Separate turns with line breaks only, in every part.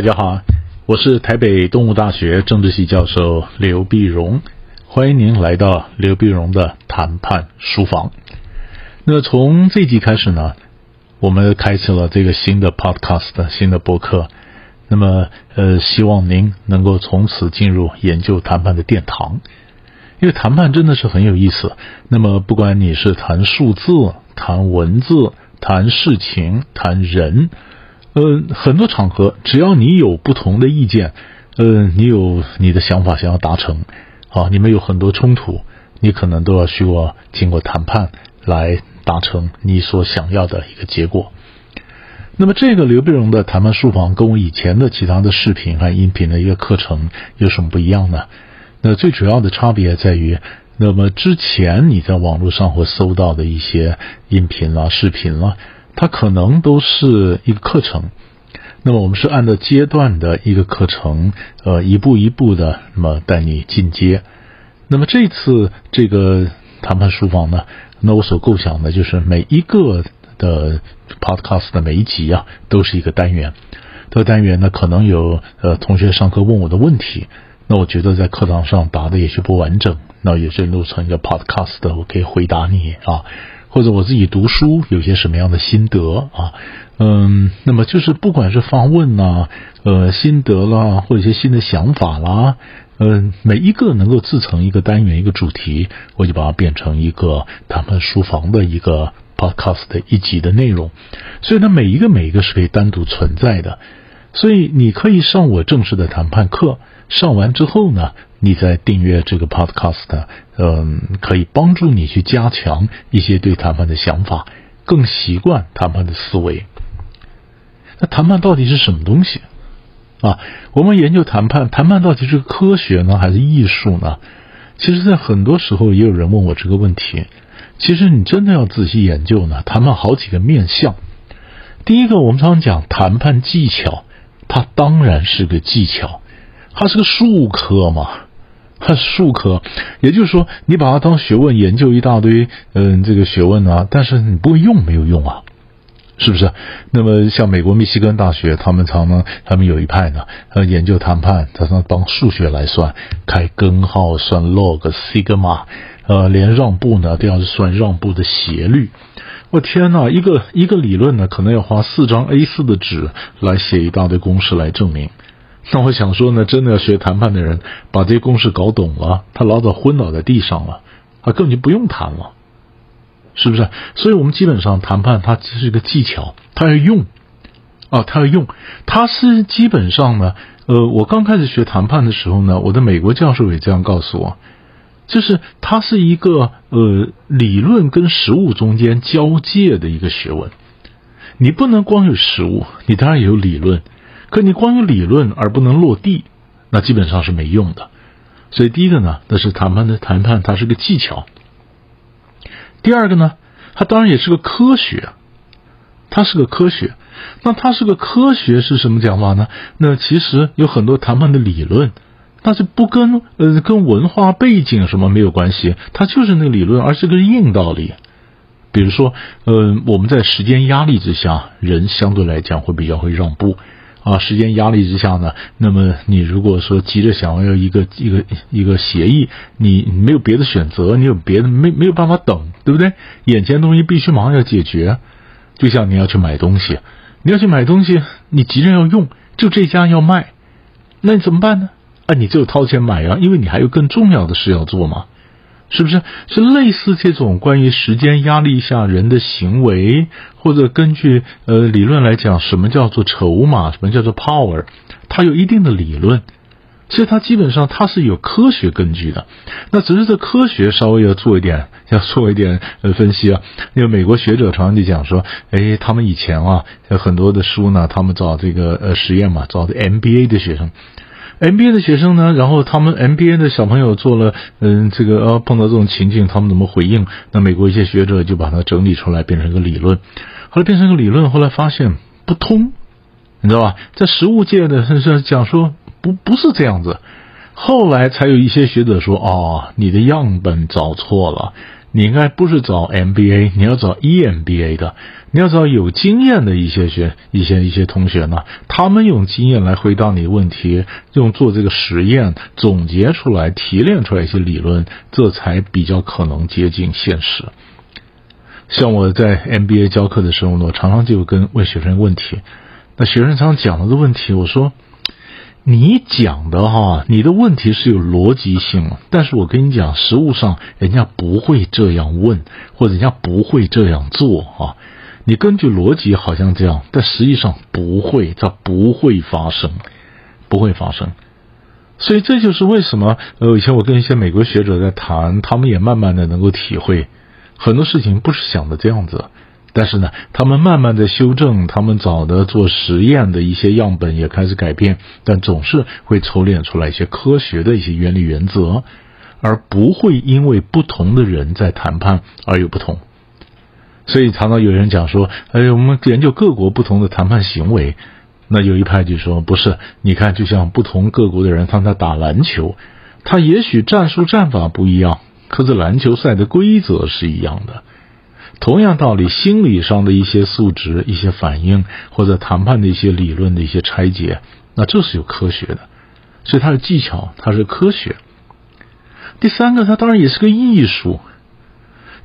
大家好，我是台北动物大学政治系教授刘碧荣，欢迎您来到刘碧荣的谈判书房。那从这集开始呢，我们开启了这个新的 podcast 新的博客。那么，呃，希望您能够从此进入研究谈判的殿堂，因为谈判真的是很有意思。那么，不管你是谈数字、谈文字、谈事情、谈人。呃，很多场合，只要你有不同的意见，呃，你有你的想法想要达成，啊，你们有很多冲突，你可能都要需要经过谈判来达成你所想要的一个结果。那么，这个刘碧荣的谈判书房跟我以前的其他的视频和音频的一个课程有什么不一样呢？那最主要的差别在于，那么之前你在网络上会搜到的一些音频啦、视频啦。它可能都是一个课程，那么我们是按照阶段的一个课程，呃，一步一步的，那么带你进阶。那么这次这个谈判书房呢，那我所构想的就是每一个的 podcast 的每一集啊，都是一个单元。这个单元呢，可能有呃同学上课问我的问题，那我觉得在课堂上答的也许不完整，那也是录成一个 podcast，我可以回答你啊。或者我自己读书有些什么样的心得啊？嗯，那么就是不管是发问呐，呃，心得啦，或者一些新的想法啦，嗯，每一个能够自成一个单元一个主题，我就把它变成一个谈判书房的一个 podcast 的一集的内容。所以呢，每一个每一个是可以单独存在的。所以你可以上我正式的谈判课，上完之后呢？你在订阅这个 Podcast，嗯，可以帮助你去加强一些对谈判的想法，更习惯谈判的思维。那谈判到底是什么东西啊？我们研究谈判，谈判到底是科学呢，还是艺术呢？其实，在很多时候也有人问我这个问题。其实，你真的要仔细研究呢，谈判好几个面向。第一个，我们常常讲谈判技巧，它当然是个技巧，它是个术科嘛。它是术科，也就是说，你把它当学问研究一大堆，嗯，这个学问啊，但是你不会用，没有用啊，是不是？那么像美国密西根大学，他们常常他们有一派呢，呃，研究谈判，他常当数学来算，开根号，算 log sigma，呃，连让步呢都要算让步的斜率。我天哪，一个一个理论呢，可能要花四张 A 四的纸来写一大堆公式来证明。那我想说呢，真的要学谈判的人，把这些公式搞懂了，他老早昏倒在地上了，他根本就不用谈了，是不是？所以我们基本上谈判，它只是一个技巧，它要用，啊，它要用，它是基本上呢，呃，我刚开始学谈判的时候呢，我的美国教授也这样告诉我，就是它是一个呃理论跟实物中间交界的一个学问，你不能光有实物，你当然也有理论。可你光有理论而不能落地，那基本上是没用的。所以第一个呢，那是谈判的谈判，它是个技巧。第二个呢，它当然也是个科学，它是个科学。那它是个科学是什么讲法呢？那其实有很多谈判的理论，那是不跟呃跟文化背景什么没有关系，它就是那个理论，而是个硬道理。比如说，呃，我们在时间压力之下，人相对来讲会比较会让步。啊，时间压力之下呢，那么你如果说急着想要一个一个一个协议，你没有别的选择，你有别的没没有办法等，对不对？眼前东西必须马上要解决，就像你要去买东西，你要去买东西，你急着要用，就这家要卖，那你怎么办呢？啊，你就掏钱买啊，因为你还有更重要的事要做嘛。是不是是类似这种关于时间压力下人的行为，或者根据呃理论来讲，什么叫做筹码，什么叫做 power，它有一定的理论，所以它基本上它是有科学根据的。那只是这科学稍微要做一点，要做一点呃分析啊。因为美国学者常常就讲说，哎，他们以前啊有很多的书呢，他们找这个呃实验嘛，找的 MBA 的学生。MBA 的学生呢，然后他们 MBA 的小朋友做了，嗯，这个呃碰到这种情境，他们怎么回应？那美国一些学者就把它整理出来，变成一个理论。后来变成一个理论，后来发现不通，你知道吧？在实物界的是讲说不不是这样子。后来才有一些学者说，哦，你的样本找错了，你应该不是找 MBA，你要找 EMBA 的，你要找有经验的一些学一些一些同学呢，他们用经验来回答你问题，用做这个实验总结出来、提炼出来一些理论，这才比较可能接近现实。像我在 MBA 教课的时候呢，我常常就跟问学生问题，那学生常常讲了个问题，我说。你讲的哈，你的问题是有逻辑性，但是我跟你讲，实物上人家不会这样问，或者人家不会这样做啊。你根据逻辑好像这样，但实际上不会，它不会发生，不会发生。所以这就是为什么，呃，以前我跟一些美国学者在谈，他们也慢慢的能够体会，很多事情不是想的这样子。但是呢，他们慢慢的修正，他们找的做实验的一些样本也开始改变，但总是会抽炼出来一些科学的一些原理原则，而不会因为不同的人在谈判而有不同。所以常常有人讲说，哎，我们研究各国不同的谈判行为，那有一派就说不是，你看，就像不同各国的人他在打篮球，他也许战术战法不一样，可是篮球赛的规则是一样的。同样道理，心理上的一些素质、一些反应，或者谈判的一些理论的一些拆解，那这是有科学的，所以它的技巧，它是科学。第三个，它当然也是个艺术。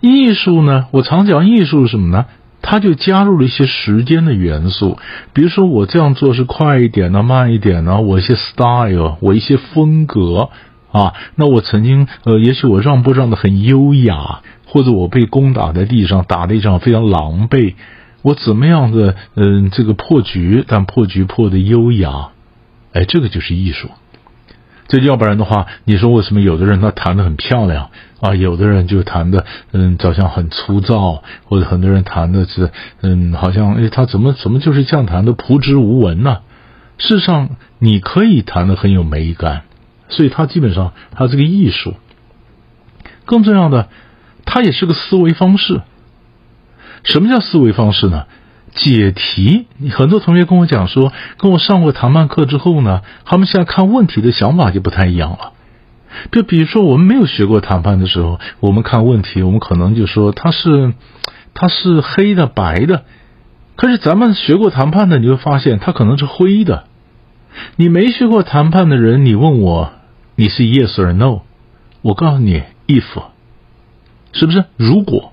艺术呢，我常讲艺术是什么呢？它就加入了一些时间的元素，比如说我这样做是快一点呢，慢一点呢，我一些 style，我一些风格啊，那我曾经呃，也许我让步让的很优雅。或者我被攻打在地上，打的一场非常狼狈，我怎么样的嗯，这个破局，但破局破的优雅，哎，这个就是艺术。这要不然的话，你说为什么有的人他弹的很漂亮啊，有的人就弹的嗯，好像很粗糙，或者很多人弹的是嗯，好像哎，他怎么怎么就是这样弹的朴质无闻呢？事实上，你可以弹的很有美感，所以它基本上它是个艺术。更重要的。它也是个思维方式。什么叫思维方式呢？解题，很多同学跟我讲说，跟我上过谈判课之后呢，他们现在看问题的想法就不太一样了。就比如说，我们没有学过谈判的时候，我们看问题，我们可能就说它是它是黑的、白的。可是咱们学过谈判的，你会发现它可能是灰的。你没学过谈判的人，你问我你是 yes or no，我告诉你 if。是不是？如果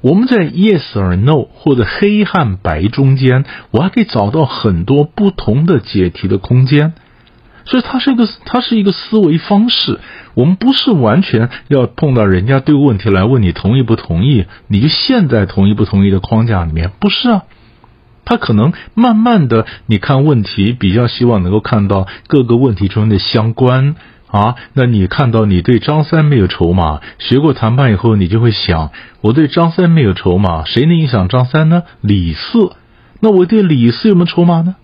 我们在 yes or no 或者黑和白中间，我还可以找到很多不同的解题的空间。所以它是一个，它是一个思维方式。我们不是完全要碰到人家对问题来问你同意不同意，你就陷在同意不同意的框架里面。不是啊，他可能慢慢的，你看问题比较希望能够看到各个问题中的相关。啊，那你看到你对张三没有筹码，学过谈判以后，你就会想，我对张三没有筹码，谁能影响张三呢？李四，那我对李四有没有筹码呢？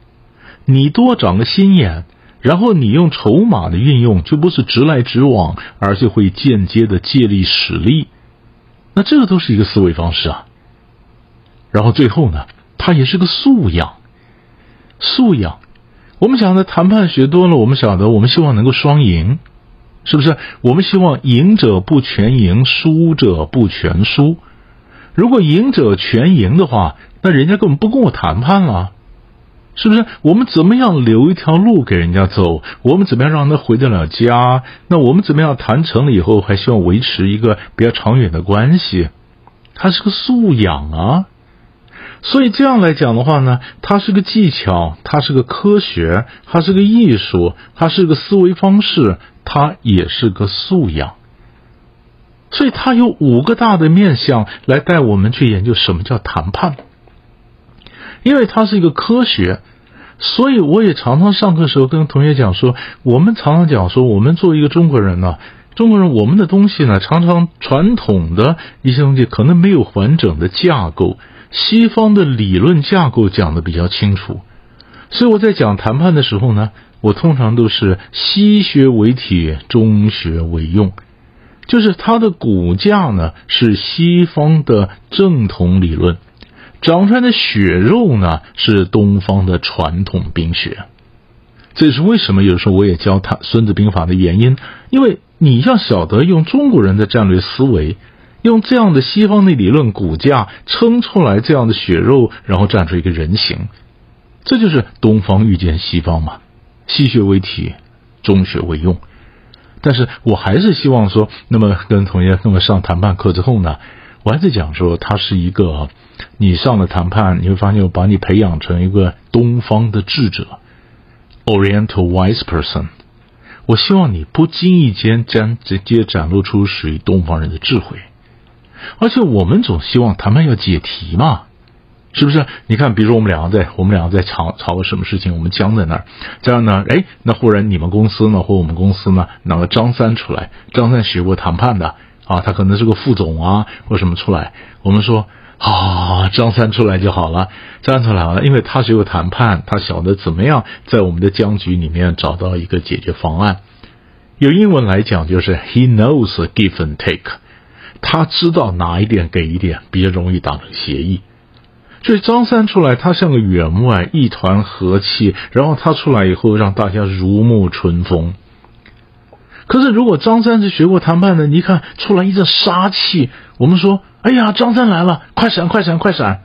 你多长个心眼，然后你用筹码的运用，就不是直来直往，而是会间接的借力使力，那这个都是一个思维方式啊。然后最后呢，它也是个素养，素养。我们讲的谈判学多了，我们晓得，我们希望能够双赢，是不是？我们希望赢者不全赢，输者不全输。如果赢者全赢的话，那人家根本不跟我谈判了，是不是？我们怎么样留一条路给人家走？我们怎么样让他回得了家？那我们怎么样谈成了以后，还希望维持一个比较长远的关系？它是个素养啊。所以这样来讲的话呢，它是个技巧，它是个科学，它是个艺术，它是个思维方式，它也是个素养。所以它有五个大的面向来带我们去研究什么叫谈判。因为它是一个科学，所以我也常常上课时候跟同学讲说，我们常常讲说，我们作为一个中国人呢，中国人我们的东西呢，常常传统的一些东西可能没有完整的架构。西方的理论架构讲的比较清楚，所以我在讲谈判的时候呢，我通常都是西学为体，中学为用，就是它的骨架呢是西方的正统理论，长出来的血肉呢是东方的传统兵学。这是为什么？有时候我也教他《孙子兵法》的原因，因为你要晓得用中国人的战略思维。用这样的西方的理论骨架撑出来这样的血肉，然后站出一个人形，这就是东方遇见西方嘛，西学为体，中学为用。但是我还是希望说，那么跟同学那么上谈判课之后呢，我还是讲说，他是一个你上了谈判，你会发现我把你培养成一个东方的智者，Oriental wise person。我希望你不经意间将直接展露出属于东方人的智慧，而且我们总希望谈判要解题嘛，是不是？你看，比如说我们两个在，我们两个在吵吵个什么事情，我们僵在那儿，这样呢，哎，那忽然你们公司呢，或我们公司呢，哪个张三出来，张三学过谈判的啊，他可能是个副总啊，或什么出来，我们说。啊，张三出来就好了，张三出来了，因为他学过谈判，他晓得怎么样在我们的僵局里面找到一个解决方案。用英文来讲就是 he knows give and take，他知道哪一点给一点比较容易达成协议。所以张三出来，他像个员外，一团和气，然后他出来以后让大家如沐春风。可是如果张三是学过谈判的，你看出来一阵杀气，我们说。哎呀，张三来了！快闪，快闪，快闪！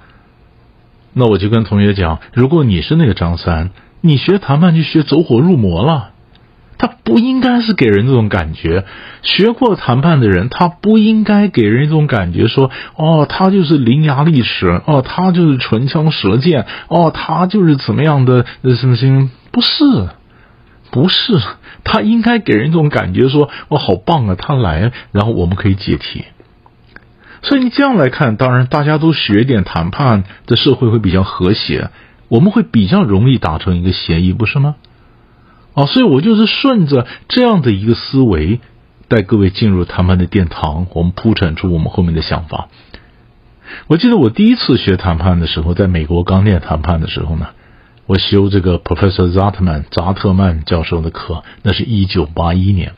那我就跟同学讲，如果你是那个张三，你学谈判就学走火入魔了。他不应该是给人这种感觉。学过谈判的人，他不应该给人一种感觉，说哦，他就是伶牙俐齿，哦，他就是唇枪舌剑，哦，他就是怎么样的什么什么？不是，不是，他应该给人一种感觉，说哦，好棒啊，他来，然后我们可以解题。所以你这样来看，当然大家都学点谈判，这社会会比较和谐，我们会比较容易达成一个协议，不是吗？哦，所以我就是顺着这样的一个思维，带各位进入谈判的殿堂，我们铺陈出我们后面的想法。我记得我第一次学谈判的时候，在美国刚练谈判的时候呢，我修这个 Professor Zatman 扎特曼教授的课，那是一九八一年。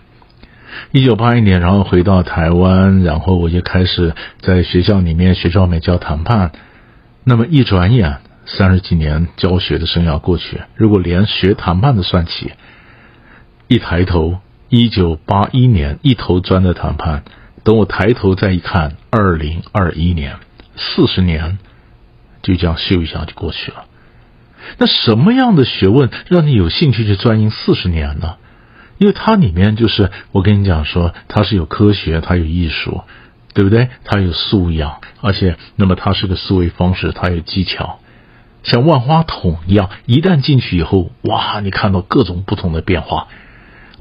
一九八一年，然后回到台湾，然后我就开始在学校里面，学校里面教谈判。那么一转眼，三十几年教学的生涯过去，如果连学谈判的算起，一抬头，一九八一年一头钻的谈判，等我抬头再一看，二零二一年，四十年就这样咻一下就过去了。那什么样的学问让你有兴趣去钻研四十年呢？因为它里面就是我跟你讲说，它是有科学，它有艺术，对不对？它有素养，而且那么它是个思维方式，它有技巧，像万花筒一样，一旦进去以后，哇，你看到各种不同的变化。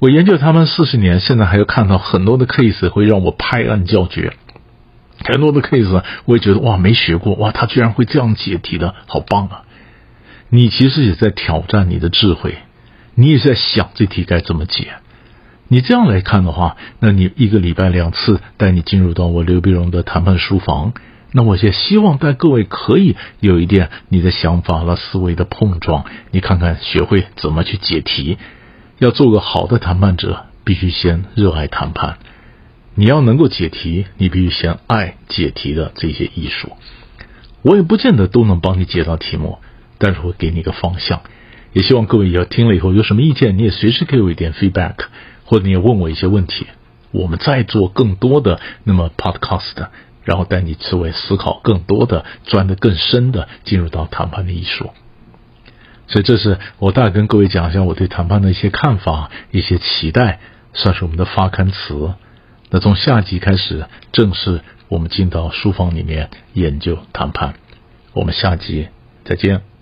我研究他们四十年，现在还要看到很多的 case 会让我拍案叫绝，很多的 case 我也觉得哇，没学过哇，他居然会这样解题的，好棒啊！你其实也在挑战你的智慧。你也在想这题该怎么解？你这样来看的话，那你一个礼拜两次带你进入到我刘碧荣的谈判书房，那我也希望带各位可以有一点你的想法和思维的碰撞，你看看学会怎么去解题。要做个好的谈判者，必须先热爱谈判。你要能够解题，你必须先爱解题的这些艺术。我也不见得都能帮你解到题目，但是会给你一个方向。也希望各位要听了以后有什么意见，你也随时给我一点 feedback，或者你也问我一些问题，我们再做更多的那么 podcast，然后带你思维思考更多的，钻得更深的进入到谈判的艺术。所以这是我大概跟各位讲一下我对谈判的一些看法、一些期待，算是我们的发刊词。那从下集开始，正式我们进到书房里面研究谈判。我们下集再见。